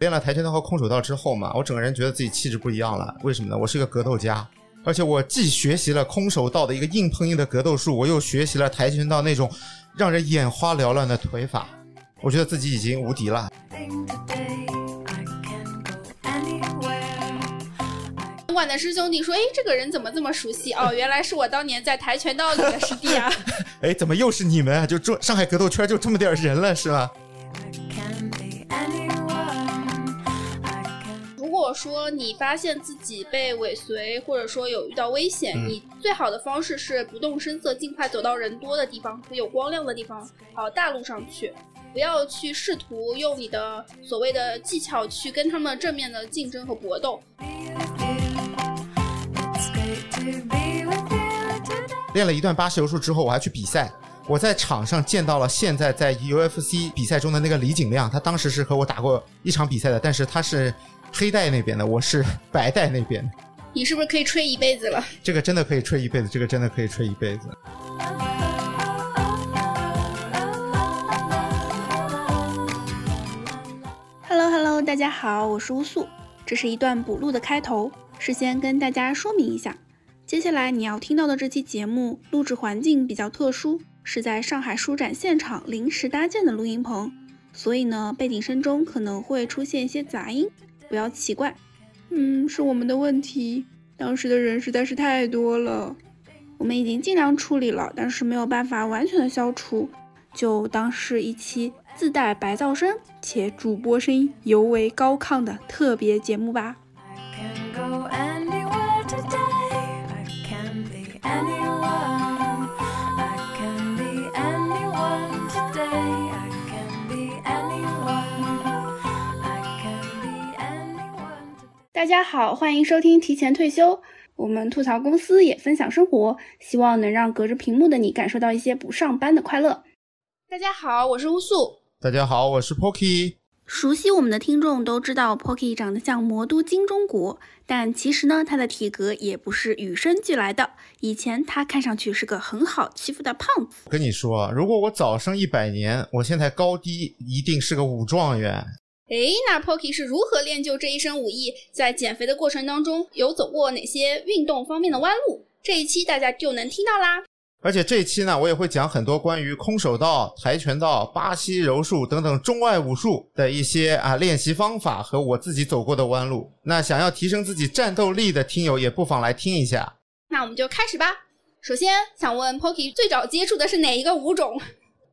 练了跆拳道和空手道之后嘛，我整个人觉得自己气质不一样了。为什么呢？我是个格斗家，而且我既学习了空手道的一个硬碰硬的格斗术，我又学习了跆拳道那种让人眼花缭乱的腿法。我觉得自己已经无敌了。馆的师兄弟说：“哎，这个人怎么这么熟悉？哦，原来是我当年在跆拳道里的师弟啊！哎，怎么又是你们啊？就这上海格斗圈就这么点人了是吧？说你发现自己被尾随，或者说有遇到危险，嗯你最好的方式是不动声色，尽快走到人多的地方和有光亮的地方，跑大路上去。”不要去试图用你的所谓的技巧去跟他们正面的竞争和搏斗.练了一段巴西柔术之后，我还去比赛。我在场上见到了现在在 UFC 比赛中的那个李景亮，他当时是和我打过一场比赛的，但是他是黑带那边的，我是 白带那边的。你是不是可以吹一辈子了？这个真的可以吹一辈子，这个真的可以吹一辈子。Hello Hello，大家好，我是乌素。这是一段补录的开头，事先跟大家说明一下，接下来你要听到的这期节目录制环境比较特殊，是在上海书展现场临时搭建的录音棚，所以呢，背景声中可能会出现一些杂音，不要奇怪。嗯，是我们的问题，当时的人实在是太多了，我们已经尽量处理了，但是没有办法完全的消除，就当是一期自带白噪声且主播声音尤为高亢的特别节目吧。I can go 大家好，欢迎收听提前退休。我们吐槽公司，也分享生活，希望能让隔着屏幕的你感受到一些不上班的快乐。大家好，我是乌素。大家好，我是 Pocky。熟悉我们的听众都知道，Pocky 长得像魔都金钟国，但其实呢，他的体格也不是与生俱来的。以前他看上去是个很好欺负的胖子。我跟你说，如果我早生一百年，我现在高低一定是个武状元。诶，那 Pocky 是如何练就这一身武艺？在减肥的过程当中，有走过哪些运动方面的弯路？这一期大家就能听到啦。而且这一期呢，我也会讲很多关于空手道、跆拳道、巴西柔术等等中外武术的一些啊练习方法和我自己走过的弯路。那想要提升自己战斗力的听友，也不妨来听一下。那我们就开始吧。首先想问 Pocky 最早接触的是哪一个舞种？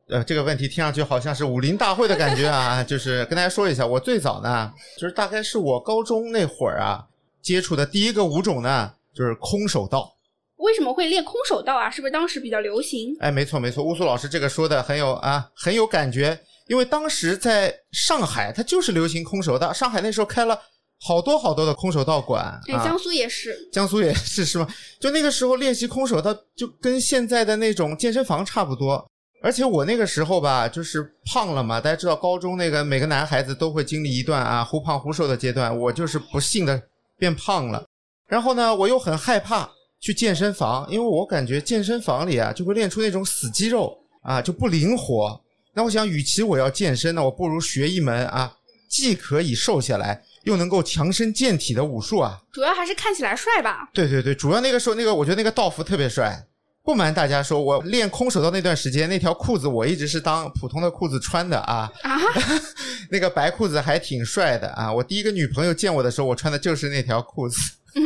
呃，这个问题听上去好像是武林大会的感觉啊，就是跟大家说一下，我最早呢，就是大概是我高中那会儿啊，接触的第一个舞种呢，就是空手道。为什么会练空手道啊？是不是当时比较流行？哎，没错没错，乌苏老师这个说的很有啊，很有感觉。因为当时在上海，它就是流行空手道，上海那时候开了好多好多的空手道馆哎，啊。江苏也是。江苏也是是吗？就那个时候练习空手道，就跟现在的那种健身房差不多。而且我那个时候吧，就是胖了嘛，大家知道高中那个每个男孩子都会经历一段啊忽胖忽瘦的阶段，我就是不幸的变胖了。然后呢，我又很害怕去健身房，因为我感觉健身房里啊就会练出那种死肌肉啊，就不灵活。那我想，与其我要健身呢，我不如学一门啊，既可以瘦下来，又能够强身健体的武术啊。主要还是看起来帅吧。对对对，主要那个时候那个，我觉得那个道服特别帅。不瞒大家说，我练空手道那段时间，那条裤子我一直是当普通的裤子穿的啊。啊，那个白裤子还挺帅的啊！我第一个女朋友见我的时候，我穿的就是那条裤子。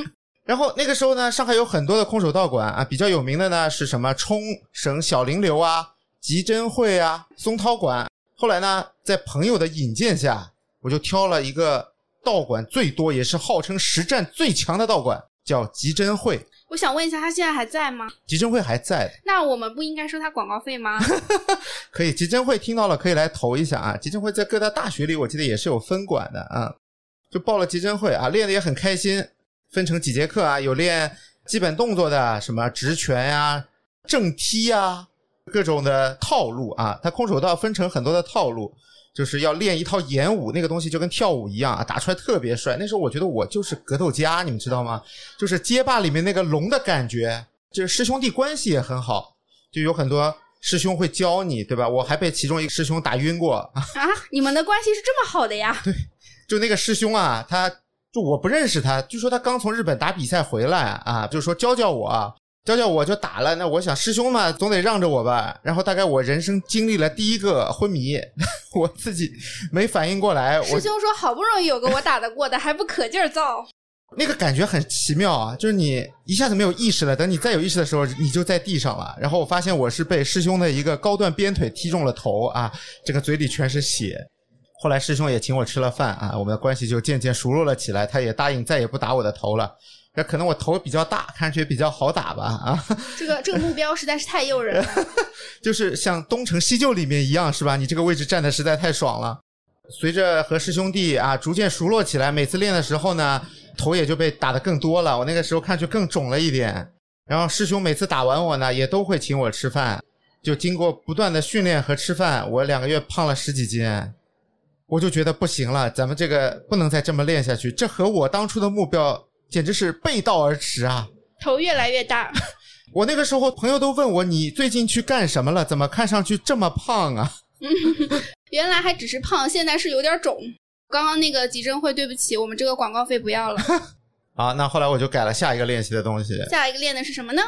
然后那个时候呢，上海有很多的空手道馆啊，比较有名的呢是什么冲绳小林流啊、吉珍会啊、松涛馆。后来呢，在朋友的引荐下，我就挑了一个道馆最多，也是号称实战最强的道馆，叫吉珍会。我想问一下，他现在还在吗？吉珍会还在，那我们不应该收他广告费吗？可以。吉珍会听到了可以来投一下啊！吉珍会在各大大学里，我记得也是有分管的啊。就报了吉珍会啊，练的也很开心，分成几节课啊，有练基本动作的，什么直拳呀、正踢呀，各种的套路啊。他空手道分成很多的套路，就是要练一套演武，那个东西就跟跳舞一样啊，打出来特别帅。那时候我觉得我就是格斗家，你们知道吗？就是街霸里面那个龙的感觉，就是师兄弟关系也很好，就有很多师兄会教你，对吧？我还被其中一个师兄打晕过，啊，你们的关系是这么好的呀？对就那个师兄啊，他就我不认识他，据说他刚从日本打比赛回来啊，就是说教教我啊，教教我就打了。那我想师兄嘛，总得让着我吧。然后大概我人生经历了第一个昏迷，我自己没反应过来，师兄说好不容易有个我打得过的，还不可劲儿造。那个感觉很奇妙啊，就是你一下子没有意识了，等你再有意识的时候，你就在地上了。然后我发现我是被师兄的一个高段鞭腿踢中了头啊，这个嘴里全是血。后来师兄也请我吃了饭啊，我们的关系就渐渐熟络了起来。他也答应再也不打我的头了。这可能我头比较大，看上去也比较好打吧啊，这个这个目标实在是太诱人了。就是像东成西就里面一样，是吧？你这个位置站的实在太爽了。随着和师兄弟啊逐渐熟络起来，每次练的时候呢，头也就被打得更多了。我那个时候看去更肿了一点。然后师兄每次打完我呢，也都会请我吃饭。就经过不断的训练和吃饭，我两个月胖了十几斤。我就觉得不行了，咱们这个不能再这么练下去，这和我当初的目标简直是背道而驰啊！头越来越大，我那个时候朋友都问我，你最近去干什么了？怎么看上去这么胖啊？原来还只是胖，现在是有点肿。刚刚那个集珍会，对不起，我们这个广告费不要了。好，那后来我就改了下一个练习的东西。下一个练的是什么呢？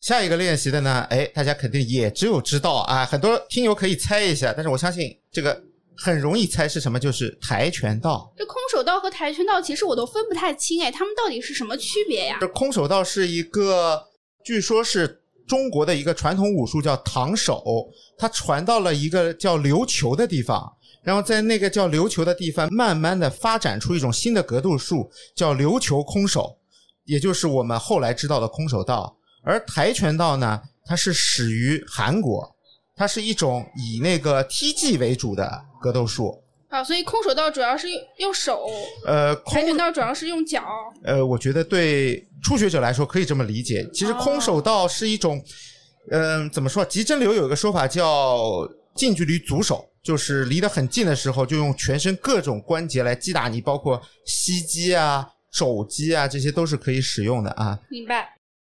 下一个练习的呢，哎，大家肯定也只有知道啊，很多听友可以猜一下，但是我相信这个很容易猜是什么，就是跆拳道。这空手道和跆拳道其实我都分不太清，哎，他们到底是什么区别呀？这空手道是一个，据说是中国的一个传统武术，叫唐手，它传到了一个叫琉球的地方，然后在那个叫琉球的地方，慢慢的发展出一种新的格斗术，叫琉球空手，也就是我们后来知道的空手道。而跆拳道呢，它是始于韩国，它是一种以那个踢技为主的格斗术。啊，所以空手道主要是用用手，呃，跆拳道主要是用脚。呃，我觉得对初学者来说可以这么理解。其实空手道是一种，嗯、怎么说？极真流有一个说法叫近距离阻手，就是离得很近的时候，就用全身各种关节来击打你，包括膝击啊、肘击啊，这些都是可以使用的啊。明白？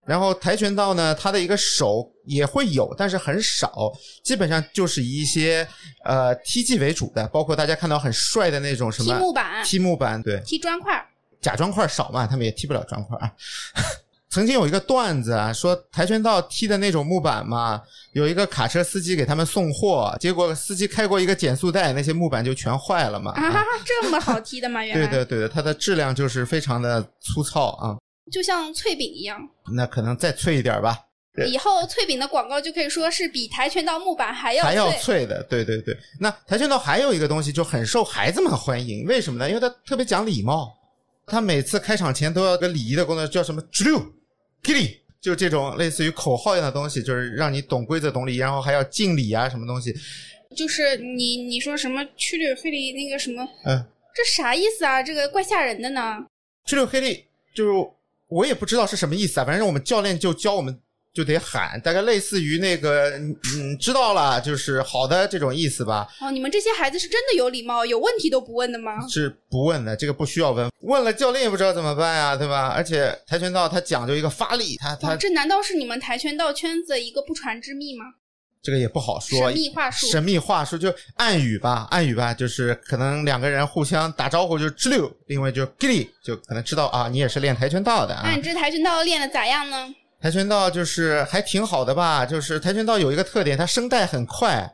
然后跆拳道呢，它的一个手也会有，但是很少，基本上就是以一些呃踢技为主的，包括大家看到很帅的那种什么踢木板、踢木板，对，踢砖块。假砖块少嘛，他们也踢不了砖块啊。曾经有一个段子啊，说跆拳道踢的那种木板嘛，有一个卡车司机给他们送货，结果司机开过一个减速带，那些木板就全坏了嘛。啊，这么好踢的吗？原来对的，对的，它的质量就是非常的粗糙啊。就像脆饼一样。那可能再脆一点吧，对以后脆饼的广告就可以说是比跆拳道木板还要还要脆。的，对对对。那跆拳道还有一个东西就很受孩子们欢迎，为什么呢？因为它特别讲礼貌，他每次开场前都要个礼仪的工作，叫什么 “drill”、“gilly”，就这种类似于口号一样的东西，就是让你懂规则、懂礼仪，然后还要敬礼啊，什么东西。就是你你说什么曲里黑里那个什么，嗯，这啥意思啊？这个怪吓人的呢。去六黑力就是我也不知道是什么意思啊，反正我们教练就教我们就得喊，大概类似于那个嗯，知道了，就是好的这种意思吧。哦，你们这些孩子是真的有礼貌，有问题都不问的吗？是不问的，这个不需要问，问了教练也不知道怎么办呀，对吧？而且跆拳道它讲究一个发力，它哇，它这难道是你们跆拳道圈子一个不传之秘吗？这个也不好说，神秘话术神秘话术就暗语吧，暗语吧，就是可能两个人互相打招呼就吱溜，另外就 gilly，就可能知道啊，你也是练跆拳道的啊那。你这跆拳道练的咋样呢？跆拳道就是还挺好的吧，就是跆拳道有一个特点，它声带很快。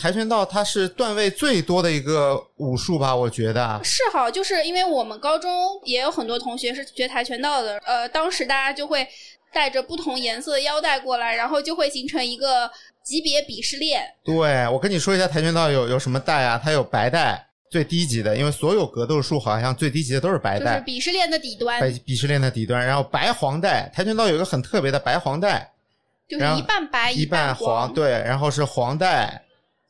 跆拳道它是段位最多的一个武术吧，我觉得。是哈，就是因为我们高中也有很多同学是学跆拳道的，呃，当时大家就会带着不同颜色的腰带过来，然后就会形成一个级别鄙视链。对，我跟你说一下跆拳道有有什么带啊？它有白带，最低级的，因为所有格斗术好像最低级的都是白带就是带，鄙视链的底端，白鄙视链的底端。然后白黄带，跆拳道有一个很特别的白黄带，就是一半白一半黄，对，然后是黄带，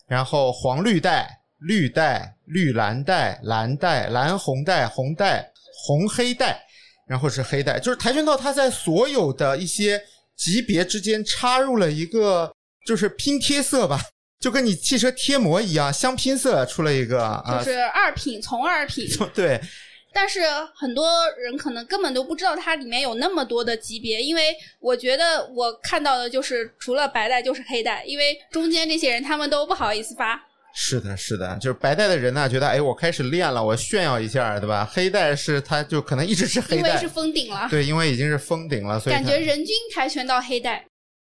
然后黄绿带、绿带、绿蓝带、蓝带、蓝红带、红带、红黑带，然后是黑带。就是跆拳道，它在所有的一些级别之间插入了一个，就是拼贴色吧，就跟你汽车贴膜一样，相拼色出了一个啊，就是二品从二品。对，但是很多人可能根本都不知道它里面有那么多的级别，因为我觉得我看到的就是除了白带就是黑带，因为中间这些人他们都不好意思发。是的，是的，就是白带的人呢，觉得哎，我开始练了，我炫耀一下，对吧？黑带是他就可能一直是黑带因为是，封顶了，对，因为已经是封顶了，所以感觉人均跆拳道黑带。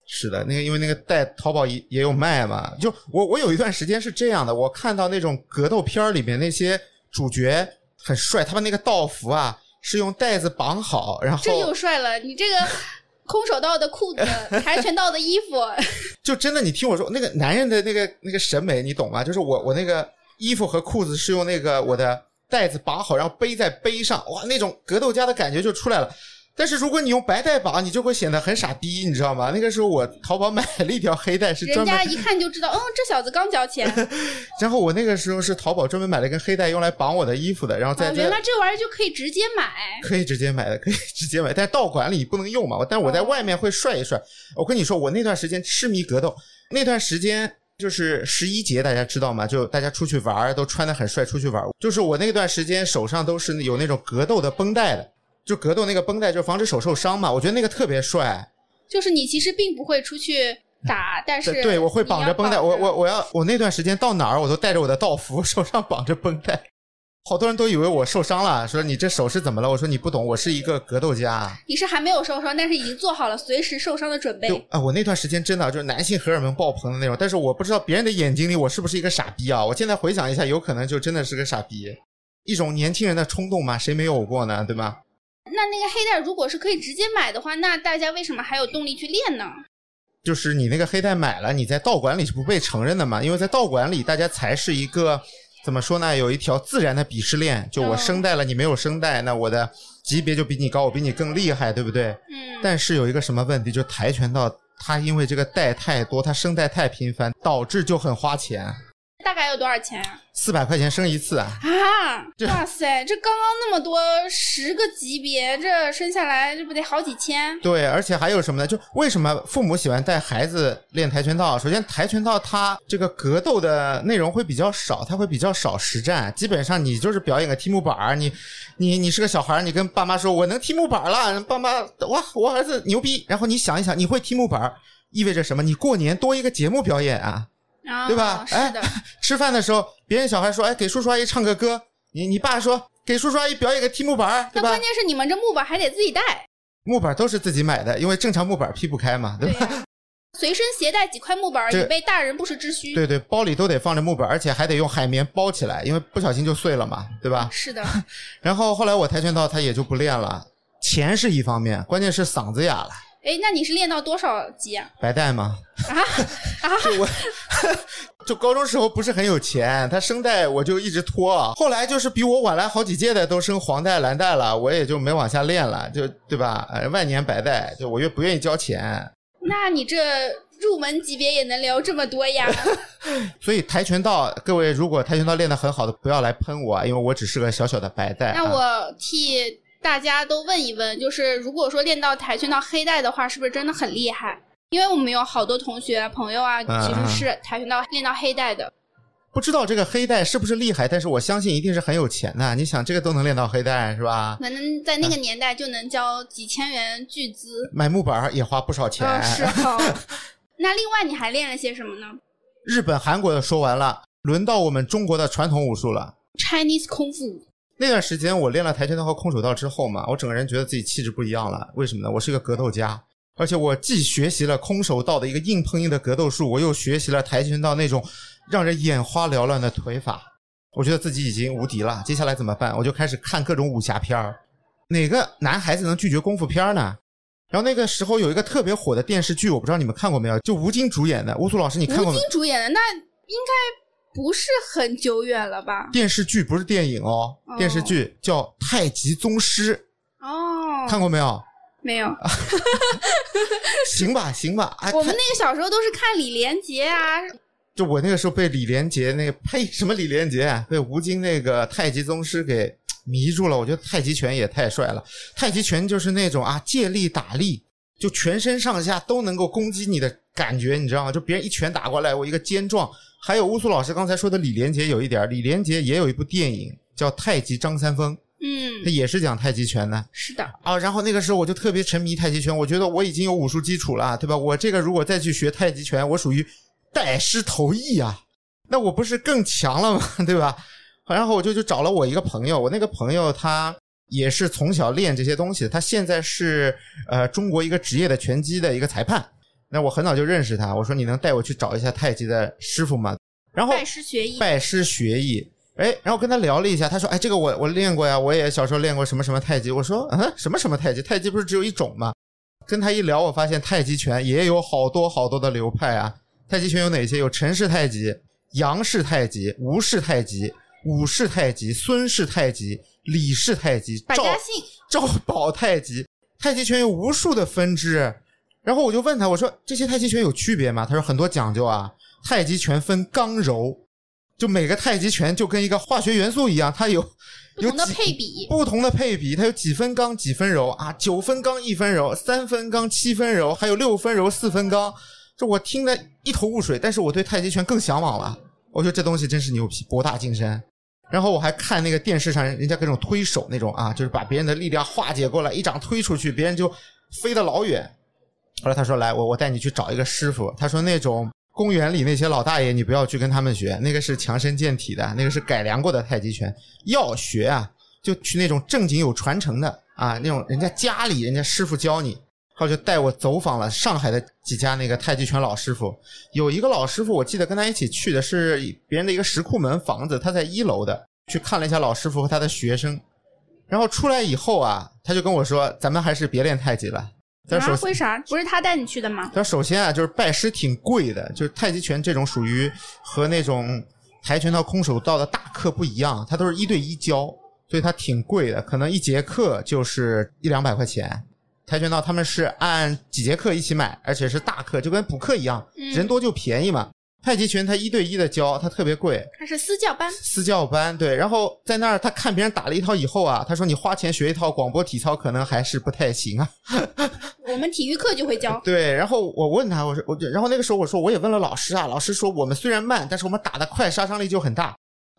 是的，那个因为那个带淘宝也也有卖嘛。就我我有一段时间是这样的，我看到那种格斗片儿里面那些主角很帅，他们那个道服啊是用带子绑好，然后这又帅了，你这个 空手道的裤子，跆拳道的衣服，就真的你听我说，那个男人的那个那个审美你懂吗？就是我我那个衣服和裤子是用那个我的带子绑好，然后背在背上，哇，那种格斗家的感觉就出来了。但是如果你用白带绑，你就会显得很傻逼，你知道吗？那个时候我淘宝买了一条黑带，是人专门家一看就知道，嗯，这小子刚交钱。然后我那个时候是淘宝专门买了一根黑带，用来绑我的衣服的。然后在啊，原来这玩意儿就可以直接买。可以直接买的，可以直接买，但是道馆里不能用嘛。但是我在外面会帅一帅。我跟你说，我那段时间痴迷格斗，那段时间就是十一节，大家知道吗？就大家出去玩都穿的很帅，出去玩。就是我那段时间手上都是有那种格斗的绷带的，就格斗那个绷带，就防止手受伤嘛。我觉得那个特别帅。就是你其实并不会出去打，但是对，我会绑着绷带。我我我要我那段时间到哪儿我都带着我的道服，手上绑着绷带。好多人都以为我受伤了，说你这手是怎么了？我说你不懂，我是一个格斗家。你是还没有受伤，但是已经做好了随时受伤的准备。就啊，我那段时间真的就是男性荷尔蒙爆棚的那种，但是我不知道别人的眼睛里我是不是一个傻逼啊？我现在回想一下，有可能就真的是个傻逼，一种年轻人的冲动嘛，谁没有过呢？对吧？那那个黑带如果是可以直接买的话，那大家为什么还有动力去练呢？就是你那个黑带买了，你在道馆里是不被承认的嘛？因为在道馆里，大家才是一个怎么说呢？有一条自然的鄙视链，就我哦声带了，你没有声带，那我的级别就比你高，我比你更厉害，对不对？嗯，但是有一个什么问题，就跆拳道，它因为这个带太多，它声带太频繁，导致就很花钱，大概要多少钱啊？四百块钱升一次啊！啊，哇塞，这刚刚那么多十个级别，这生下来这不得好几千？对，而且还有什么呢？就为什么父母喜欢带孩子练跆拳道？首先，跆拳道它这个格斗的内容会比较少，它会比较少实战。基本上你就是表演个踢木板儿，你你你是个小孩儿，你跟爸妈说我能踢木板儿了，爸妈哇，我儿子牛逼。然后你想一想，你会踢木板儿意味着什么？你过年多一个节目表演啊，啊，对吧？是的，哎，吃饭的时候，别人小孩说，哎，给叔叔阿姨唱个歌，你你爸说给叔叔阿姨表演个踢木板，对吧那关？键是你们这木板还得自己带，木板都是自己买的，因为正常木板劈不开嘛，对吧？随身携带几块木板，以备大人不时之需。对对，包里都得放着木板，而且还得用海绵包起来，因为不小心就碎了嘛，对吧？是的，然后后来我跆拳道他也就不练了，钱是一方面，关键是嗓子哑了，哎，那你是练到多少级啊？白带吗。啊啊！就 我就高中时候不是很有钱，他声带我就一直拖，后来就是比我晚来好几届的都升黄带、蓝带了，我也就没往下练了，就对吧？哎，万年白带，就我又不愿意交钱，那你这入门级别也能聊这么多呀？所以跆拳道，各位如果跆拳道练得很好的，不要来喷我，啊，因为我只是个小小的白带、啊。那我替大家都问一问，就是如果说练到跆拳道黑带的话，是不是真的很厉害？因为我们有好多同学朋友啊，嗯其实是跆拳道练到黑带的。不知道这个黑带是不是厉害，但是我相信一定是很有钱的。你想，这个都能练到黑带是吧？可能在那个年代就能交几千元巨资。买木板儿也花不少钱。嗯，是哈。那另外你还练了些什么呢日本、韩国的说完了，轮到我们中国的传统武术了。？Chinese 功夫。那段时间我练了跆拳道和空手道之后嘛，我整个人觉得自己气质不一样了。为什么呢？我是一个格斗家，而且我既学习了空手道的一个硬碰硬的格斗术，我又学习了跆拳道那种让人眼花缭乱的腿法。我觉得自己已经无敌了。接下来怎么办？我就开始看各种武侠片儿。哪个男孩子能拒绝功夫片儿呢？然后那个时候有一个特别火的电视剧，我不知道你们看过没有，就吴京主演的。乌苏老师，你看过没吴京？主演的，那应该不是很久远了吧？电视剧不是电影哦，哦电视剧叫《太极宗师》，哦，看过没有？没有？行吧，行吧，哎，我们那个小时候都是看李连杰啊，就我那个时候被李连杰那个呸什么李连杰啊，被吴京那个太极宗师给迷住了。我觉得太极拳也太帅了，太极拳就是那种啊借力打力，就全身上下都能够攻击你的感觉，你知道吗？就别人一拳打过来，我一个肩撞。还有乌苏老师刚才说的李连杰有一点，李连杰也有一部电影叫《太极张三丰》，嗯他，也是讲太极拳的。是的，啊，然后那个时候我就特别沉迷太极拳，我觉得我已经有武术基础了，对吧？我这个如果再去学太极拳，我属于带师投艺啊。那我不是更强了吗？对吧？然后我就去找了我一个朋友，我那个朋友他也是从小练这些东西，他现在是呃中国一个职业的拳击的一个裁判。那我很早就认识他，我说你能带我去找一下太极的师傅吗？然后拜师学艺。拜师学艺。哎，然后跟他聊了一下，他说：“哎，这个我我练过呀，我也小时候练过什么什么太极。”我说：“嗯，什么什么太极？太极不是只有一种吗？”跟他一聊，我发现太极拳也有好多好多的流派啊。太极拳有哪些？有陈氏太极、杨氏太极、吴氏太极、武氏太极、孙氏太极、李氏太极、赵家姓，赵宝太极。太极拳有无数的分支。然后我就问他，我说这些太极拳有区别吗？他说很多讲究啊。太极拳分刚柔，就每个太极拳就跟一个化学元素一样，它有不同的配比。不同的配比，它有几分刚几分柔啊，九分刚一分柔，三分刚七分柔，还有六分柔四分刚。这我听得一头雾水，但是我对太极拳更向往了。我觉得这东西真是牛皮，博大精深。然后我还看那个电视上人家各种推手那种啊，就是把别人的力量化解过来，一掌推出去，别人就飞得老远。后来他说：“来，我我带你去找一个师傅。”他说那种公园里那些老大爷，你不要去跟他们学，那个是强身健体的，那个是改良过的太极拳。要学啊，就去那种正经有传承的啊，那种人家家里人家师傅教你。后来就带我走访了上海的几家那个太极拳老师傅，有一个老师傅，我记得跟他一起去的是别人的一个石库门房子，他在一楼的，去看了一下老师傅和他的学生，然后出来以后啊，他就跟我说，咱们还是别练太极了。为啥？不是他带你去的吗？他说首先啊，就是拜师挺贵的，就是太极拳这种属于和那种跆拳道、空手道的大课不一样，它都是一对一教，所以它挺贵的，可能一节课就是一两百块钱。跆拳道他们是按几节课一起买，而且是大课，就跟补课一样，嗯人多就便宜嘛。太极拳他一对一的教，他特别贵，他是私教班，私教班对。然后在那儿他看别人打了一套以后啊，他说你花钱学一套广播体操可能还是不太行啊。我们体育课就会教。对，然后我问他，我说我就，然后那个时候我说我也问了老师啊，老师说我们虽然慢，但是我们打得快，杀伤力就很大。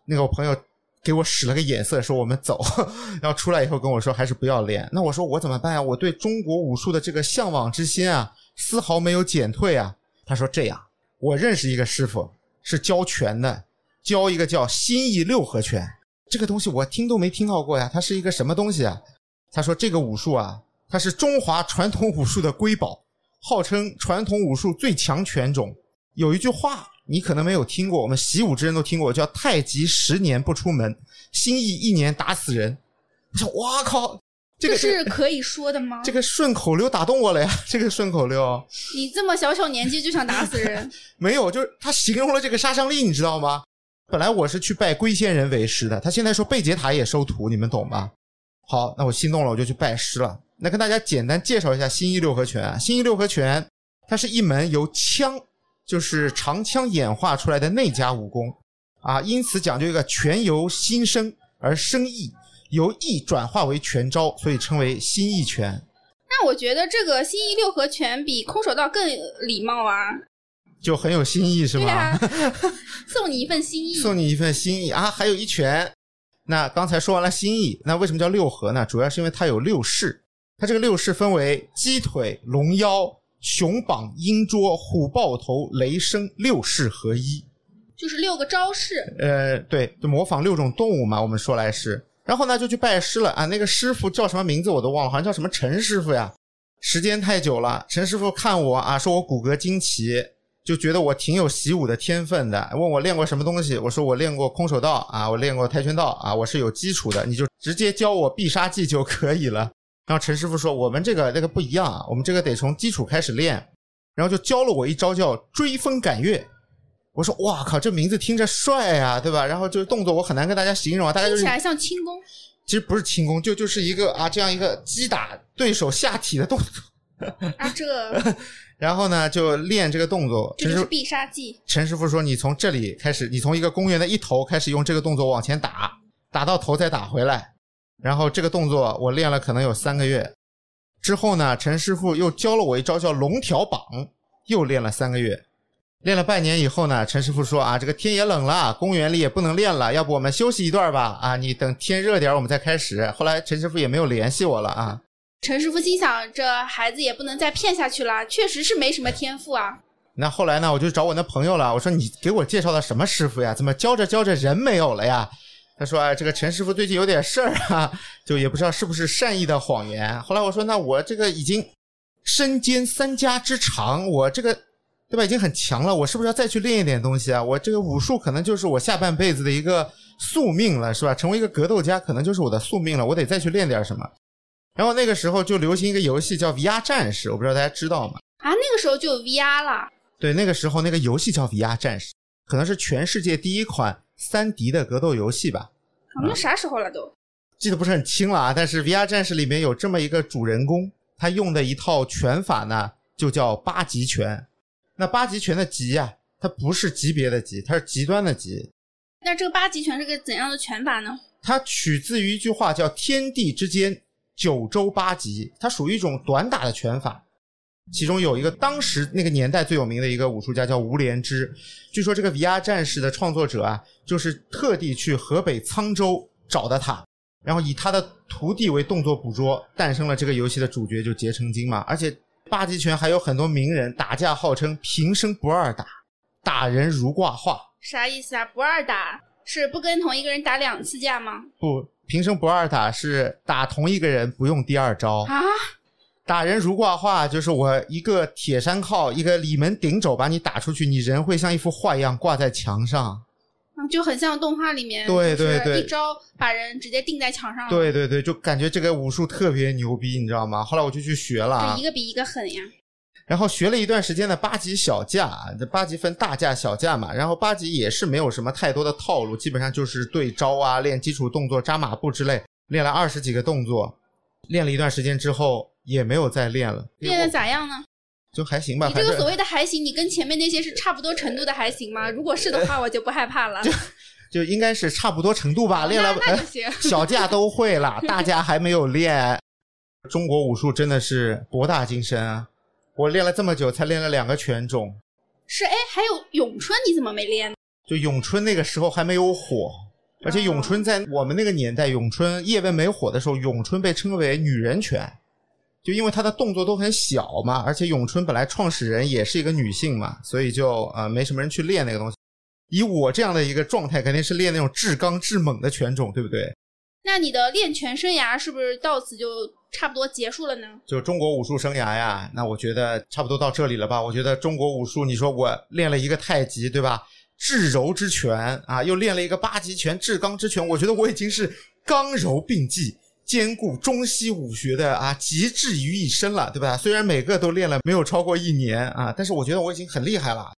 那个我朋友给我使了个眼色，说我们走，然后出来以后跟我说还是不要练。那我说我怎么办呀？我对中国武术的这个向往之心啊，丝毫没有减退啊。他说这样，我认识一个师傅是教拳的，教一个叫心意六合拳，这个东西我听都没听到过呀，它是一个什么东西啊？他说这个武术啊，它是中华传统武术的瑰宝，号称传统武术最强拳种。有一句话你可能没有听过，我们习武之人都听过，叫“太极十年不出门，心意一年打死人”。我说哇靠，这个是可以说的吗？这个顺口溜打动我了呀！这个顺口溜你这么小小年纪就想打死人，没有，就是他形容了这个杀伤力，你知道吗？本来我是去拜龟仙人为师的，他现在说贝杰塔也收徒，你们懂吗？好，那我心动了，我就去拜师了。那跟大家简单介绍一下新一六合拳啊。新一六合拳，它是一门由枪，就是长枪演化出来的内家武功啊，因此讲究一个拳由心生而生意，由意转化为拳招，所以称为心意拳。那我觉得这个心意六合拳比空手道更礼貌啊！就很有心意，是吧？对啊，送你一份心意。送你一份心意啊！还有一拳。那刚才说完了心意，那为什么叫六合呢？主要是因为它有六式，它这个六式分为鸡腿、龙腰、熊膀、鹰捉、虎豹头、雷声六式合一。就是六个招式，呃，对，就模仿六种动物嘛，我们说来是。然后呢，就去拜师了啊。那个师傅叫什么名字我都忘了，好像叫什么陈师傅呀。时间太久了，陈师傅看我啊，说我骨骼惊奇，就觉得我挺有习武的天分的，问我练过什么东西，我说我练过空手道啊，我练过跆拳道啊，我是有基础的，你就直接教我必杀技就可以了。然后陈师傅说，我们这个那个不一样啊，我们这个得从基础开始练，然后就教了我一招叫追风赶月。我说哇靠，这名字听着帅呀、对吧？然后就是动作我很难跟大家形容啊，大家就是听起来像轻功。其实不是轻功，就就是一个啊这样一个击打对手下体的动作。啊，这 然后呢，就练这个动作。陈师这就是必杀技。陈师傅说，你从这里开始，你从一个公园的一头开始用这个动作往前打，打到头再打回来。然后这个动作我练了可能有三个月。之后呢，陈师傅又教了我一招叫龙条绑，又练了三个月。练了半年以后呢，陈师傅说啊，这个天也冷了，公园里也不能练了，要不我们休息一段吧？啊，你等天热点儿我们再开始。后来陈师傅也没有联系我了啊。陈师傅心想，这孩子也不能再骗下去了，确实是没什么天赋啊。那后来呢，我就找我那朋友了，我说你给我介绍的什么师傅呀？怎么教着教着人没有了呀？他说哎，这个陈师傅最近有点事儿啊，就也不知道是不是善意的谎言。后来我说那我这个已经身兼三家之长，我这个对吧已经很强了，我是不是要再去练一点东西啊？我这个武术可能就是我下半辈子的一个宿命了，是吧？成为一个格斗家可能就是我的宿命了，我得再去练点什么。然后那个时候就流行一个游戏叫 VR 战士，我不知道大家知道吗？啊，那个时候就有 VR 了。对，那个时候那个游戏叫 VR 战士，可能是全世界第一款三 D 的格斗游戏吧，啊那啥时候了都？记得不是很清了啊。但是 VR 战士里面有这么一个主人公，他用的一套拳法呢，就叫八极拳。那八极拳的极呀、它不是级别的极，它是极端的极。那这个八极拳是个怎样的拳法呢？它取自于一句话叫“天地之间，九州八极”，它属于一种短打的拳法。其中有一个当时那个年代最有名的一个武术家叫吴连枝，据说这个 VR 战士的创作者啊，就是特地去河北沧州找的他，然后以他的徒弟为动作捕捉，诞生了这个游戏的主角就结成精嘛。而且八极拳还有很多名人打架号称平生不二打，打人如挂画。啥意思啊？不二打是不跟同一个人打两次架吗？不，平生不二打是打同一个人不用第二招。啊，打人如挂画，就是我一个铁山靠，一个里门顶肘把你打出去，你人会像一幅画一样挂在墙上。嗯就很像动画里面，对对对一招把人直接钉在墙上了。对对对，就感觉这个武术特别牛逼，你知道吗？后来我就去学了啊这一，个比一个狠呀。然后学了一段时间的八级小架，这八级分大架小架嘛，然后八级也是没有什么太多的套路，基本上就是对招啊、练基础动作、扎马步之类，练了二十几个动作，练了一段时间之后也没有再练了，练的咋样呢？就还行吧，你这个所谓的还行，你跟前面那些是差不多程度的还行吗？如果是的话，我就不害怕了。就应该是差不多程度吧，练了那那就行。小架都会了，大家还没有练。中国武术真的是博大精深啊！我练了这么久，才练了两个拳种。是哎，还有咏春，你怎么没练？就咏春那个时候还没有火，而且咏春在我们那个年代，咏春叶问没火的时候，咏春被称为女人拳，就因为他的动作都很小嘛，而且咏春本来创始人也是一个女性嘛，所以就呃没什么人去练那个东西。以我这样的一个状态，肯定是练那种至刚至猛的拳种，对不对？那你的练拳生涯是不是到此就差不多结束了呢？就中国武术生涯呀，那我觉得差不多到这里了吧？我觉得中国武术，你说我练了一个太极，对吧？至柔之拳啊，又练了一个八极拳、至刚之拳，我觉得我已经是刚柔并济、兼顾中西武学的啊极致于一身了，对吧？虽然每个都练了没有超过一年啊，但是我觉得我已经很厉害了。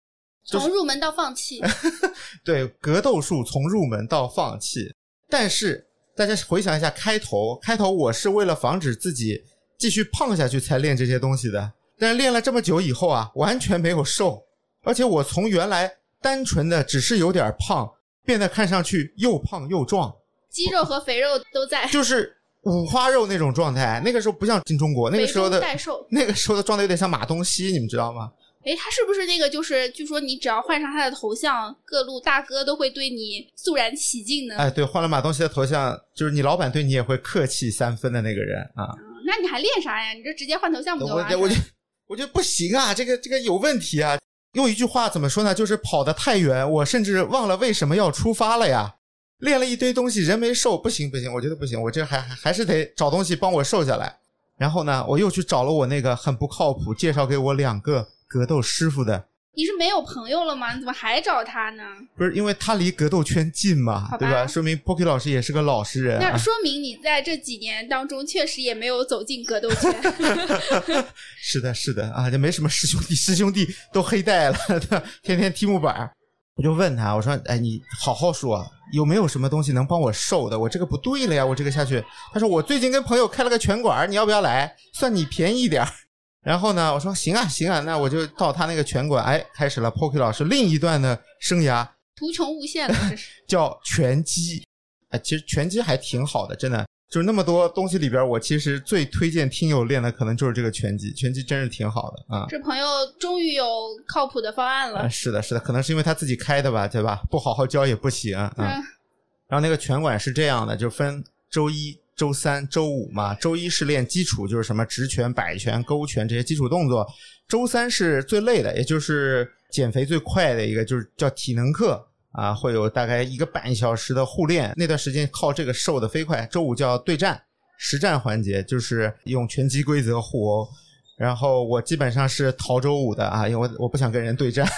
就是从入门到放弃，对格斗术从入门到放弃，但是大家回想一下开头，开头我是为了防止自己继续胖下去才练这些东西的，但是练了这么久以后啊，完全没有瘦，而且我从原来单纯的只是有点胖，变得看上去又胖又壮，肌肉和肥肉都在，就是五花肉那种状态。那个时候不像新中国，那个时候的。那个时候的状态有点像马东锡，你们知道吗？哎，他是不是那个？就是据说你只要换上他的头像，各路大哥都会对你肃然起敬呢。哎，对，换了马东锡的头像，就是你老板对你也会客气三分的那个人啊。嗯那你还练啥呀？你这直接换头像不就完了？我我就我觉得不行啊，这个这个有问题啊。用一句话怎么说呢？就是跑得太远，我甚至忘了为什么要出发了呀。练了一堆东西，人没瘦，不行不行，我觉得不行，我这还还还是得找东西帮我瘦下来。然后呢，我又去找了我那个很不靠谱，介绍给我两个格斗师傅的，你是没有朋友了吗？你怎么还找他呢？不是因为他离格斗圈近嘛，吧对吧？说明 Pocky 老师也是个老实人、啊。那说明你在这几年当中确实也没有走进格斗圈。是的，是的啊，就没什么师兄弟，师兄弟都黑带了，天天踢木板儿。我就问他，我说：“哎，你好好说，有没有什么东西能帮我瘦的？我这个不对了呀，我这个下去。”他说：“我最近跟朋友开了个拳馆，你要不要来？算你便宜一点儿。”然后呢，我说：“行啊，行啊，那我就到他那个拳馆，哎，开始了 Pocky 老师另一段的生涯，图穷无限了，这是。叫拳击。哎，其实拳击还挺好的，真的。就是那么多东西里边，我其实最推荐听友练的可能就是这个拳击，拳击真是挺好的啊。这朋友终于有靠谱的方案啊，了。是的，是的，可能是因为他自己开的吧，对吧？不好好教也不行啊。嗯，然后那个拳馆是这样的，就分周一周三、周五嘛。周一是练基础，就是什么直拳、摆拳、勾拳这些基础动作。周三是最累的，也就是减肥最快的一个，就是叫体能课啊，会有大概一个半小时的互练。那段时间靠这个瘦的飞快。周五叫对战实战环节，就是用拳击规则互殴。然后我基本上是逃周五的啊，因为我我不想跟人对战。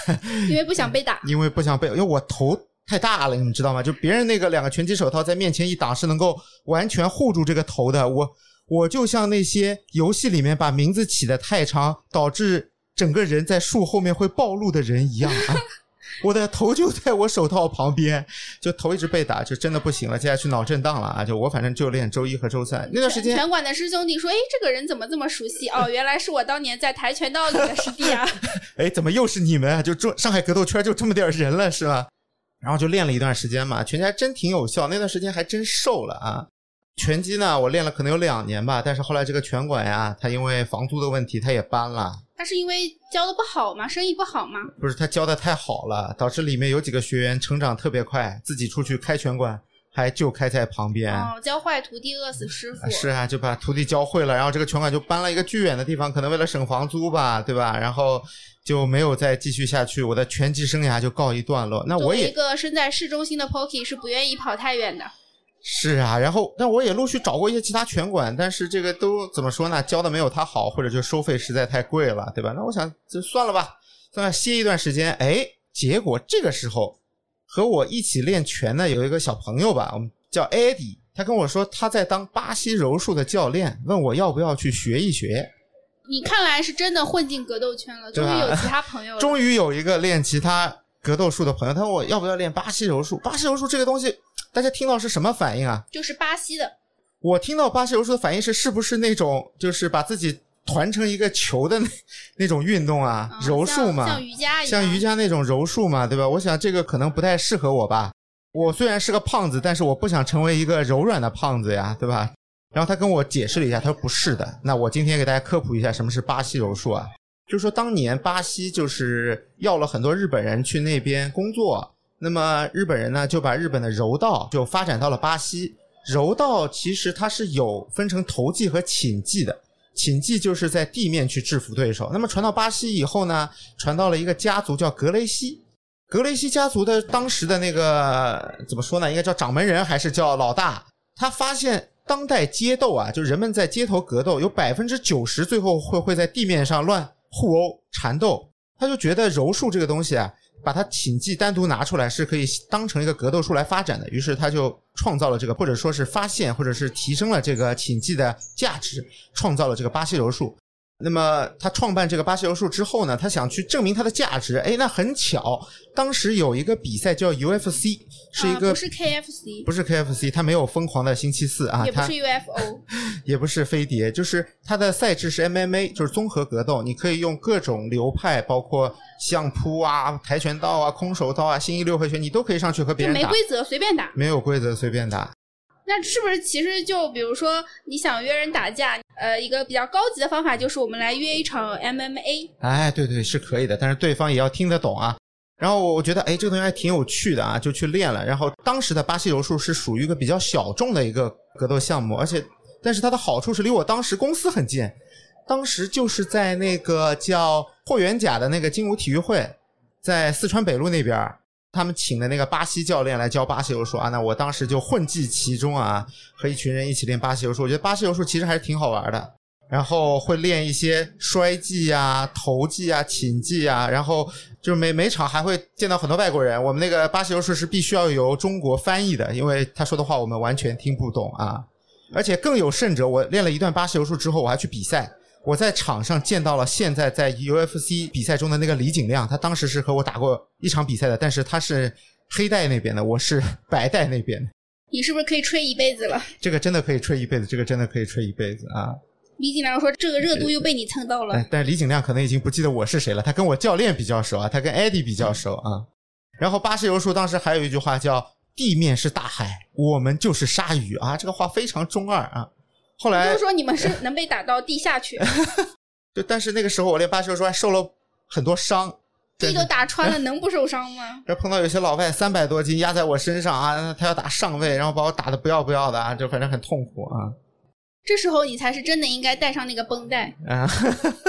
因为不想被打。因为不想被，因为我头太大了，你们知道吗？就别人那个两个拳击手套在面前一挡，是能够完全护住这个头的。我我就像那些游戏里面把名字起的太长，导致整个人在树后面会暴露的人一样啊。我的头就在我手套旁边，就头一直被打，就真的不行了。接下去脑震荡了啊！就我反正就练周一和周三那段时间，拳馆的师兄弟说：“哎，这个人怎么这么熟悉？哦，原来是我当年在跆拳道里的师弟啊！哎，怎么又是你们啊？就中上海格斗圈就这么点人了是吧？然后就练了一段时间嘛，拳击还真挺有效，那段时间还真瘦了啊。拳击呢，我练了可能有两年吧，但是后来这个拳馆呀，它因为房租的问题，它也搬了。他是因为教的不好吗？生意不好吗？不是他教的太好了，导致里面有几个学员成长特别快，自己出去开拳馆，还就开在旁边。哦，教坏徒弟，饿死师傅。是啊，就把徒弟教会了，然后这个拳馆就搬了一个巨远的地方，可能为了省房租吧，对吧？然后就没有再继续下去，我的拳击生涯就告一段落。那我也一个身在市中心的 Pocky 是不愿意跑太远的。是啊，然后但我也陆续找过一些其他拳馆，但是这个都怎么说呢？教的没有他好，或者就收费实在太贵了，对吧？那我想就算了吧，算了歇一段时间。哎，结果这个时候和我一起练拳的有一个小朋友吧，我们叫 Eddie，他跟我说他在当巴西柔术的教练，问我要不要去学一学。你看来是真的混进格斗圈了，终于有其他朋友了。终于有一个练其他格斗术的朋友，他问我要不要练巴西柔术。巴西柔术这个东西，大家听到是什么反应啊？就是巴西的，我听到巴西柔术的反应是，是不是那种就是把自己团成一个球的那 那种运动啊？嗯柔术嘛，像像瑜伽一样，像瑜伽那种柔术嘛，对吧？我想这个可能不太适合我吧。我虽然是个胖子，但是我不想成为一个柔软的胖子呀，对吧？然后他跟我解释了一下，他说不是的。那我今天给大家科普一下什么是巴西柔术啊？就是说当年巴西就是要了很多日本人去那边工作，那么日本人呢就把日本的柔道就发展到了巴西。柔道其实它是有分成投技和擒技的，擒技就是在地面去制服对手。那么传到巴西以后呢，传到了一个家族叫格雷西。格雷西家族的当时的那个怎么说呢？应该叫掌门人还是叫老大？他发现当代街斗啊，就人们在街头格斗，有百分之九十最后会会在地面上乱互殴缠斗。他就觉得柔术这个东西啊，把它擒技单独拿出来是可以当成一个格斗术来发展的。于是他就创造了这个，或者说是发现，或者是提升了这个擒技的价值，创造了这个巴西柔术。那么他创办这个巴西柔术之后呢，他想去证明它的价值。哎，那很巧，当时有一个比赛叫 UFC，是一个、啊不是 KFC，不是 KFC，它没有疯狂的星期四啊，它也不是 UFO，也不是飞碟，就是它的赛制是 MMA，就是综合格斗，你可以用各种流派，包括相扑啊、跆拳道啊、空手道啊、新一六合拳，你都可以上去和别人打，没规则随便打。没有规则随便打。那是不是其实就比如说你想约人打架，呃，一个比较高级的方法就是我们来约一场 MMA，哎，对对，是可以的，但是对方也要听得懂啊。然后我觉得，哎，这个东西还挺有趣的啊，就去练了。然后当时的巴西柔术是属于一个比较小众的一个格斗项目，而且，但是它的好处是离我当时公司很近，当时就是在那个叫霍元甲的那个金武体育会，在四川北路那边，他们请的那个巴西教练来教巴西柔术啊。那我当时就混迹其中啊，和一群人一起练巴西柔术。我觉得巴西柔术其实还是挺好玩的。然后会练一些摔技啊、投技啊、擒技啊，然后就是每每场还会见到很多外国人。我们那个巴西柔术是必须要由中国翻译的，因为他说的话我们完全听不懂啊。而且更有甚者，我练了一段巴西柔术之后，我还去比赛。我在场上见到了现在在 UFC 比赛中的那个李景亮，他当时是和我打过一场比赛的，但是他是黑带那边的，我是 白带那边的。你是不是可以吹一辈子了？这个真的可以吹一辈子，这个真的可以吹一辈子啊！李景亮说这个热度又被你蹭到了哎，，但是李景亮可能已经不记得我是谁了，他跟我教练比较熟啊，他跟艾迪比较熟啊。然后巴西柔术当时还有一句话叫“地面是大海，我们就是鲨鱼”啊，这个话非常中二啊。后来就是说你们是能被打到地下去，就但是那个时候我练巴西柔术还受了很多伤，地都打穿了，能不受伤吗？这碰到有些老外三百多斤压在我身上啊，他要打上位，然后把我打的不要不要的啊，就反正很痛苦啊这时候你才是真的应该带上那个绷带。啊。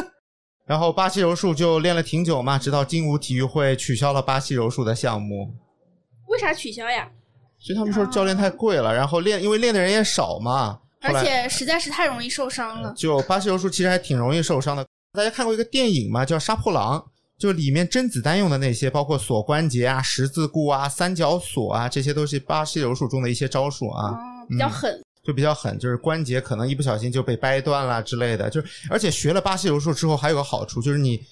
然后巴西柔术就练了挺久嘛，直到金武体育会取消了巴西柔术的项目，为啥取消呀？所以他们说教练太贵了，然后练因为练的人也少嘛，后而且实在是太容易受伤了。就巴西柔术其实还挺容易受伤的。大家看过一个电影吗？叫《杀破狼》，就里面甄子丹用的那些，包括锁关节啊、十字固啊、三角锁啊，这些都是巴西柔术中的一些招数啊。哦，比较狠。就比较狠，就是关节可能一不小心就被掰断了之类的。就是而且学了巴西柔术之后，还有个好处就是你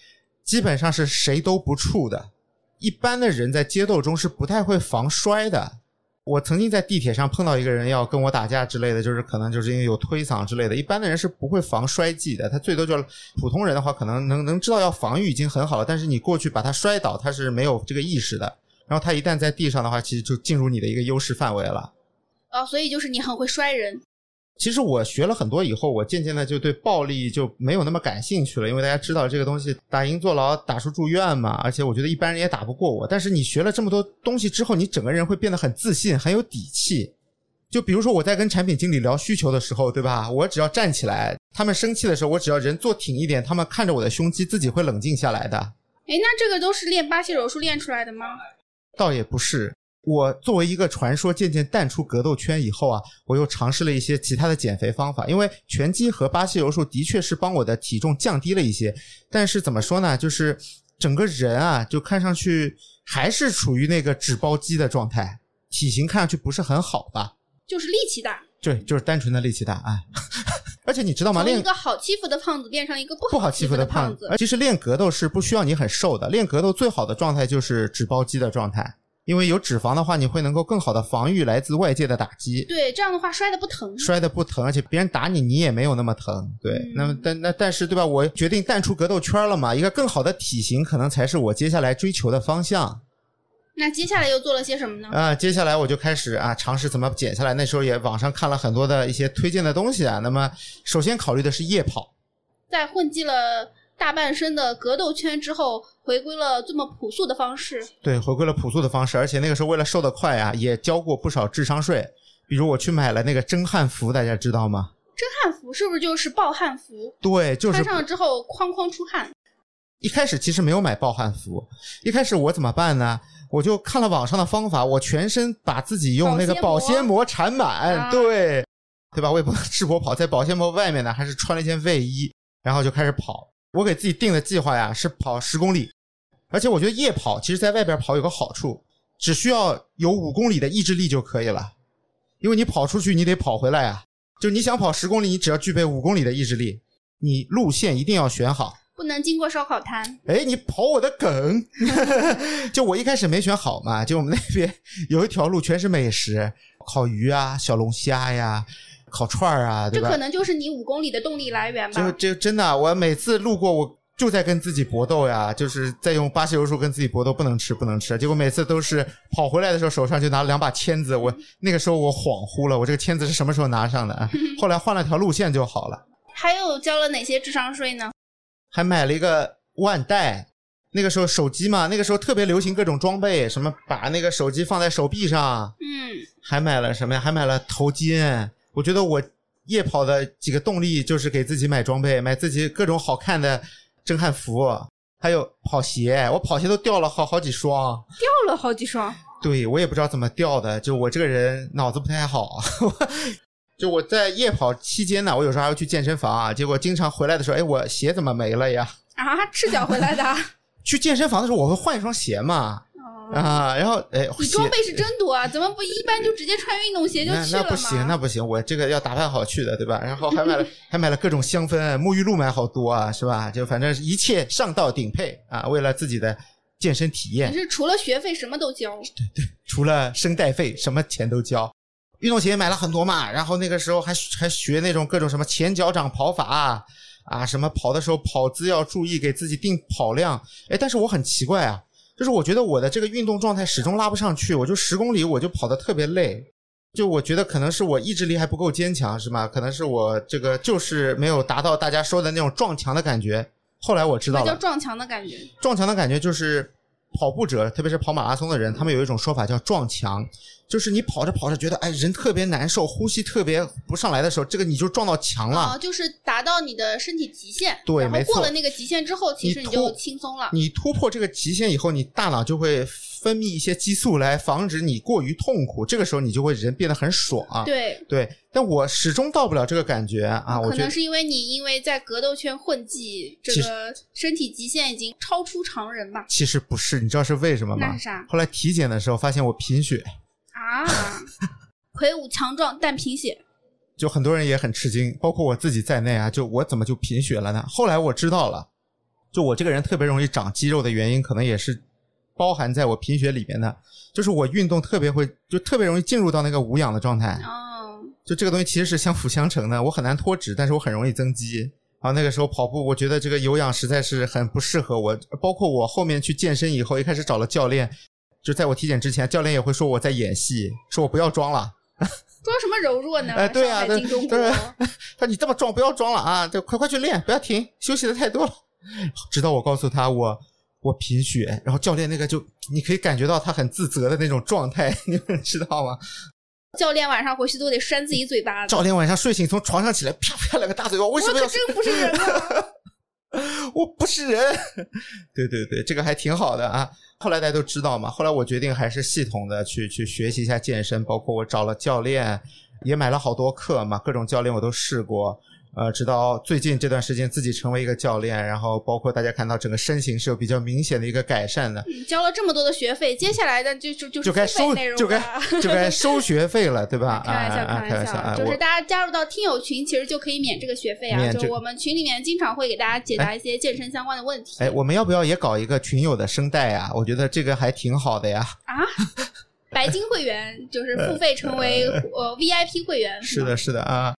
基本上是谁都不怵的。一般的人在街斗中是不太会防摔的。我曾经在地铁上碰到一个人要跟我打架之类的，就是可能就是因为有推搡之类的。一般的人是不会防摔技的，他最多就是普通人的话，可能能能知道要防御已经很好了。但是你过去把他摔倒，他是没有这个意识的。然后他一旦在地上的话，其实就进入你的一个优势范围了。哦，所以就是你很会摔人。其实我学了很多以后，我渐渐的就对暴力就没有那么感兴趣了，因为大家知道这个东西打赢坐牢，打出住院嘛，而且我觉得一般人也打不过我。但是你学了这么多东西之后，你整个人会变得很自信，很有底气。就比如说我在跟产品经理聊需求的时候，对吧？我只要站起来，他们生气的时候，我只要人坐挺一点，他们看着我的胸肌，自己会冷静下来的。哎，那这个都是练巴西柔术练出来的吗？倒也不是。我作为一个传说渐渐淡出格斗圈以后啊，我又尝试了一些其他的减肥方法。因为拳击和巴西柔术的确是帮我的体重降低了一些，但是怎么说呢，就是整个人啊，就看上去还是处于那个纸包肌的状态，体型看上去不是很好吧？就是力气大，对，就是单纯的力气大，哎。而且你知道吗？练从一个好欺负的胖子变成一个不好欺负的的胖子。而其实练格斗是不需要你很瘦的，练格斗最好的状态就是纸包肌的状态，因为有脂肪的话，你会能够更好的防御来自外界的打击，对，这样的话摔的不疼。摔的不疼，而且别人打你你也没有那么疼。对，嗯那么但那但是对吧？我决定淡出格斗圈了嘛，一个更好的体型可能才是我接下来追求的方向。那接下来又做了些什么呢？啊、接下来我就开始啊尝试怎么减下来。那时候也网上看了很多的一些推荐的东西啊。那么首先考虑的是夜跑，在混迹了大半生的格斗圈之后，回归了这么朴素的方式。对，回归了朴素的方式，而且那个时候为了瘦得快啊，也交过不少智商税。比如我去买了那个真汉服，大家知道吗？真汉服是不是就是暴汗服？对，就是穿上了之后哐哐出汗。一开始其实没有买暴汗服，一开始我怎么办呢？我就看了网上的方法，我全身把自己用那个保保鲜鲜膜缠满，啊对，对吧？我也不能 赤膊跑，在保鲜膜外面呢，还是穿了一件卫衣，然后就开始跑。我给自己定的计划呀是跑十公里，而且我觉得夜跑其实在外边跑有个好处，只需要有五公里的意志力就可以了，因为你跑出去你得跑回来啊。就你想跑十公里，你只要具备五公里的意志力，你路线一定要选好。不能经过烧烤摊，哎，你跑我的梗，就我一开始没选好嘛，就我们那边有一条路全是美食，烤鱼啊、小龙虾呀、烤串儿啊，对吧这可？能就是你五公里的动力来源吧。就就真的，我每次路过我。就在跟自己搏斗呀，就是在用巴西柔术跟自己搏斗，不能吃，不能吃。结果每次都是跑回来的时候，手上就拿了两把签子。我那个时候我恍惚了，我这个签子是什么时候拿上的啊？后来换了条路线就好了。还有交了哪些智商税呢？还买了一个腕带。那个时候手机嘛，那个时候特别流行各种装备，什么把那个手机放在手臂上，嗯，还买了什么呀？还买了头巾。我觉得我夜跑的几个动力就是给自己买装备，买自己各种好看的震撼服，还有跑鞋。我跑鞋都掉了好好几双。掉了好几双。对我也不知道怎么掉的，就我这个人脑子不太好。就我在夜跑期间呢，我有时候还要去健身房啊，结果经常回来的时候，哎，我鞋怎么没了呀？啊，赤脚回来的。去健身房的时候，我会换一双鞋嘛，哦，啊，然后哎，你装备是真多啊，怎么不一般就直接穿运动鞋就那去了吗？那不行，那不行，我这个要打扮好去的，对吧？然后还买了 还买了各种香氛，沐浴露买好多啊，是吧？就反正一切上到顶配啊，为了自己的健身体验你，是除了学费什么都交。对对除了声带费，什么钱都交。运动鞋也买了很多嘛，然后那个时候还还学那种各种什么前脚掌跑法啊，啊什么跑的时候跑姿要注意，给自己定跑量。哎，但是我很奇怪啊，就是我觉得我的这个运动状态始终拉不上去，我就十公里我就跑得特别累。就我觉得可能是我意志力还不够坚强，是吗？可能是我这个就是没有达到大家说的那种撞墙的感觉。后来我知道了，那叫撞墙的感觉。撞墙的感觉就是跑步者，特别是跑马拉松的人，他们有一种说法叫撞墙，就是你跑着跑着觉得哎人特别难受，呼吸特别不上来的时候，这个你就撞到墙了。啊，就是达到你的身体极限，然后对没错过了那个极限之后，其实你你就轻松了。你突破这个极限以后，你大脑就会分泌一些激素来防止你过于痛苦，这个时候你就会人变得很爽。对，对，但我始终到不了这个感觉啊！我可能是因为你因为在格斗圈混迹，这个身体极限已经超出常人吧？其实不是，你知道是为什么吗那是？啥后来体检的时候发现我贫血，啊？魁梧强壮但贫血，就很多人也很吃惊，包括我自己在内啊，就我怎么就贫血了呢？后来我知道了，就我这个人特别容易长肌肉的原因，可能也是包含在我贫血里面的，就是我运动特别会，就特别容易进入到那个无氧的状态。哦，就这个东西其实是相辅相成的，我很难脱脂，但是我很容易增肌。然后那个时候跑步，我觉得这个有氧实在是很不适合我。包括我后面去健身以后，一开始找了教练，就在我体检之前，教练也会说我在演戏，说我不要装了。装什么柔弱呢？哎对啊上海进中国，对 他说你这么装不要装了啊，就快快去练，不要停，休息的太多了。直到我告诉他我我贫血，然后教练那个就你可以感觉到他很自责的那种状态，你们知道吗？教练晚上回去都得扇自己嘴巴子。教练晚上睡醒从床上起来，啪啪两个大嘴巴，为什我么要可真不是人啊！我不是人。对对对，这个还挺好的啊。后来大家都知道嘛，后来我决定还是系统的去去学习一下健身，包括我找了教练，也买了好多课嘛，各种教练我都试过。呃，直到最近这段时间自己成为一个教练，然后包括大家看到整个身形是有比较明显的一个改善的，你交了这么多的学费，接下来的就就就就是该收就该了。就该 收学费了，对吧？开玩笑，开玩笑，开玩笑啊！就是大家加入到听友群，其实就可以免这个学费啊。就我们群里面经常会给大家解答一些健身相关的问题。哎，我们要不要也搞一个群友的声带啊？我觉得这个还挺好的呀。啊，白金会员就是付费成为 呃 VIP 会员，是的，是的啊。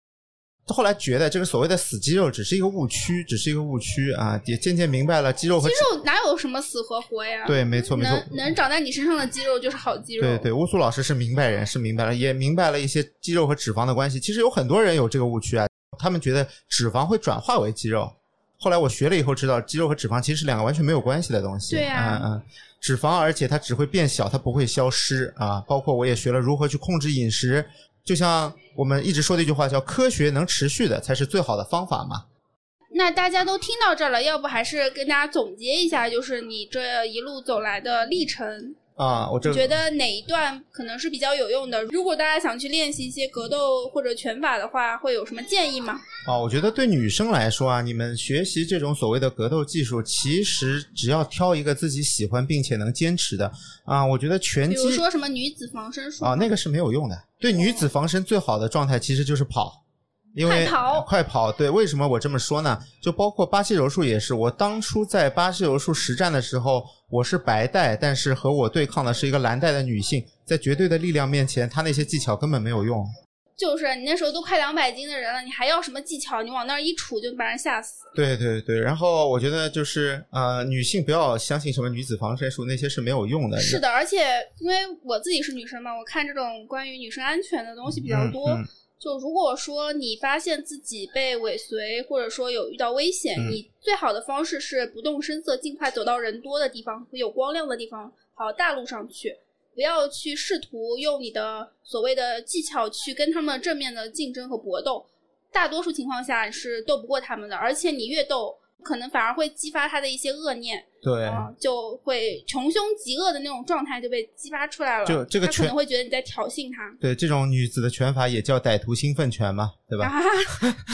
后来觉得这个所谓的死肌肉只是一个误区，只是一个误区啊，也渐渐明白了肌肉和肌肉哪有什么死和活呀？对，没错没错，能能长在你身上的肌肉就是好肌肉。对对，乌苏老师是明白人，是明白了，也明白了一些肌肉和脂肪的关系。其实有很多人有这个误区啊，他们觉得脂肪会转化为肌肉。后来我学了以后知道，肌肉和脂肪其实是两个完全没有关系的东西。对啊嗯嗯，脂肪而且它只会变小，它不会消失啊。包括我也学了如何去控制饮食，就像我们一直说的一句话，叫科学能持续的才是最好的方法嘛。那大家都听到这儿了，要不还是跟大家总结一下，就是你这一路走来的历程，啊，我觉得哪一段可能是比较有用的？如果大家想去练习一些格斗或者拳法的话，会有什么建议吗？啊，我觉得对女生来说啊，你们学习这种所谓的格斗技术，其实只要挑一个自己喜欢并且能坚持的啊，我觉得拳击比如说什么女子防身术啊，那个是没有用的。对女子防身最好的状态其实就是跑，因为快跑快跑。对，为什么我这么说呢？就包括巴西柔术也是，我当初在巴西柔术实战的时候，我是白带，但是和我对抗的是一个蓝带的女性，在绝对的力量面前，她那些技巧根本没有用。就是你那时候都快两百斤的人了，你还要什么技巧？你往那儿一杵就把人吓死。对对对，然后我觉得就是呃，女性不要相信什么女子防身术，那些是没有用的。是的，而且因为我自己是女生嘛，我看这种关于女生安全的东西比较多。嗯嗯就如果说你发现自己被尾随，或者说有遇到危险，嗯你最好的方式是不动声色，尽快走到人多的地方和有光亮的地方，跑到大路上去，不要去试图用你的所谓的技巧去跟他们正面的竞争和搏斗。大多数情况下是斗不过他们的，而且你越斗，可能反而会激发他的一些恶念。对。啊，就会穷凶极恶的那种状态就被激发出来了。就这个拳他可能会觉得你在挑衅他对，这种女子的拳法也叫歹徒兴奋拳嘛，对吧？啊，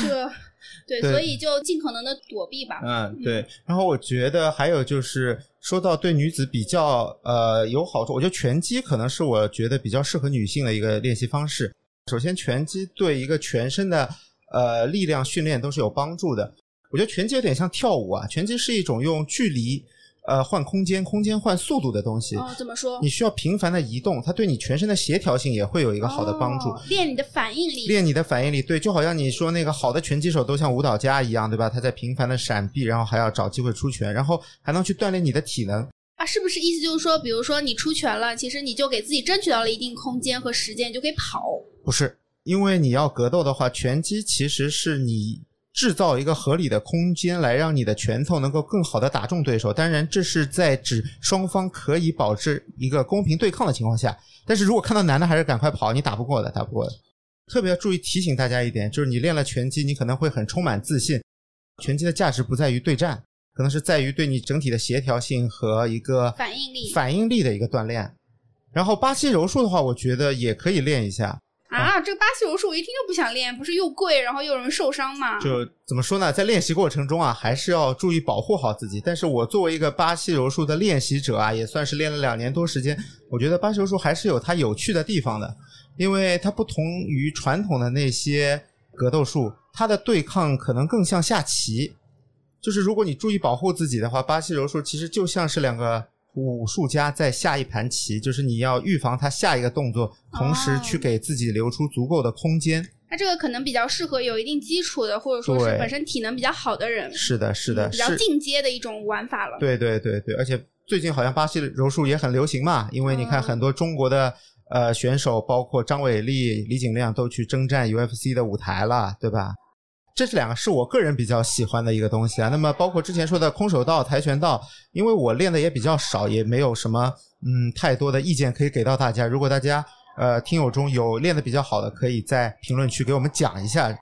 这 对，对所以就尽可能的躲避吧。嗯，对。然后我觉得还有就是说到对女子比较呃有好处，我觉得拳击可能是我觉得比较适合女性的一个练习方式。首先，拳击对一个全身的呃力量训练都是有帮助的。我觉得拳击有点像跳舞啊，拳击是一种用距离呃换空间，空间换速度的东西。哦，怎么说？你需要频繁的移动，它对你全身的协调性也会有一个好的帮助。哦练你的反应力。练你的反应力，对，就好像你说那个好的拳击手都像舞蹈家一样，对吧？他在频繁的闪避，然后还要找机会出拳，然后还能去锻炼你的体能。啊，是不是意思就是说，比如说你出拳了，其实你就给自己争取到了一定空间和时间，你就可以跑。不是，因为你要格斗的话，拳击其实是你制造一个合理的空间，来让你的拳头能够更好的打中对手。当然，这是在指双方可以保持一个公平对抗的情况下。但是如果看到男的，还是赶快跑，你打不过的，打不过的。特别要注意提醒大家一点，就是你练了拳击，你可能会很充满自信。拳击的价值不在于对战，可能是在于对你整体的协调性和一个反应力反应力的一个锻炼。然后巴西柔术的话，我觉得也可以练一下。啊，这个巴西柔术我一听就不想练，不是又贵，然后又容易受伤嘛？就怎么说呢，在练习过程中啊，还是要注意保护好自己。但是我作为一个巴西柔术的练习者啊，也算是练了两年多时间，我觉得巴西柔术还是有它有趣的地方的，因为它不同于传统的那些格斗术，它的对抗可能更像下棋。就是如果你注意保护自己的话，巴西柔术其实就像是两个武术家在下一盘棋，就是你要预防他下一个动作，同时去给自己留出足够的空间。那这个可能比较适合有一定基础的，或者说是本身体能比较好的人，是的，是的，比较。进阶的一种玩法了。对对对对，而且最近好像巴西柔术也很流行嘛，因为你看嗯很多中国的呃选手，包括张伟丽、李景亮都去征战 UFC 的舞台了，对吧？这是两个是我个人比较喜欢的一个东西啊。那么包括之前说的空手道、跆拳道，因为我练的也比较少，也没有什么嗯太多的意见可以给到大家。如果大家呃听友中有练的比较好的，可以在评论区给我们讲一下。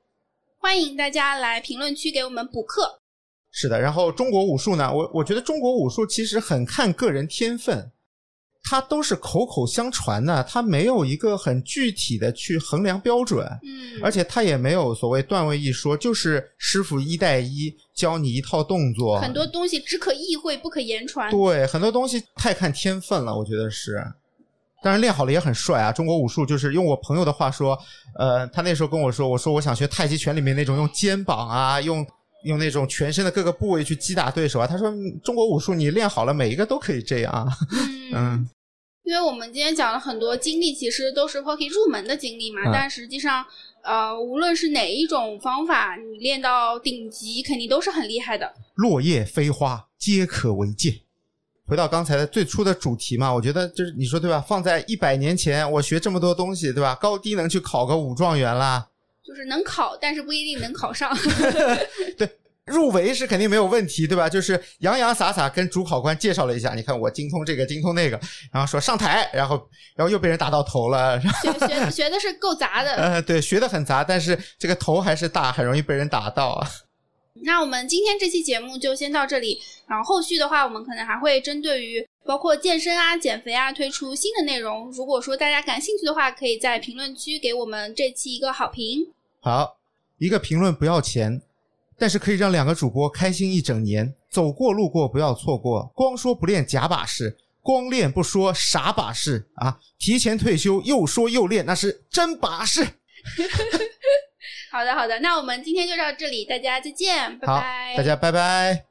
欢迎大家来评论区给我们补课。是的，然后中国武术呢，我我觉得中国武术其实很看个人天分，它都是口口相传的，它没有一个很具体的去衡量标准，嗯，而且它也没有所谓段位一说，就是师傅一带一教你一套动作，很多东西只可意会不可言传。对很多东西太看天分了，我觉得是。当然练好了也很帅啊！中国武术就是用我朋友的话说，呃，他那时候跟我说，我说我想学太极拳里面那种用肩膀啊，用用那种全身的各个部位去击打对手啊。他说嗯中国武术你练好了，每一个都可以这样啊。嗯嗯，因为我们今天讲了很多经历，其实都是 Hockey 入门的经历嘛，嗯但实际上，呃，无论是哪一种方法，你练到顶级，肯定都是很厉害的。落叶飞花皆可为剑。回到刚才的最初的主题嘛，我觉得就是你说对吧？放在一百年前，我学这么多东西，对吧？高低能去考个武状元啦，就是能考，但是不一定能考上。对，入围是肯定没有问题，对吧？就是洋洋洒洒跟主考官介绍了一下，你看我精通这个，精通那个，然后说上台，然后然后又被人打到头了，学学学的是够杂的。呃，对，学的很杂，但是这个头还是大，很容易被人打到啊。那我们今天这期节目就先到这里，然后后续的话，我们可能还会针对于包括健身啊、减肥啊推出新的内容。如果说大家感兴趣的话，可以在评论区给我们这期一个好评。好，一个评论不要钱，但是可以让两个主播开心一整年。走过路过不要错过，光说不练假把式，光练不说傻把式啊！提前退休又说又练，那是真把式。好的，好的，那我们今天就到这里，大家再见，拜拜。，大家拜拜。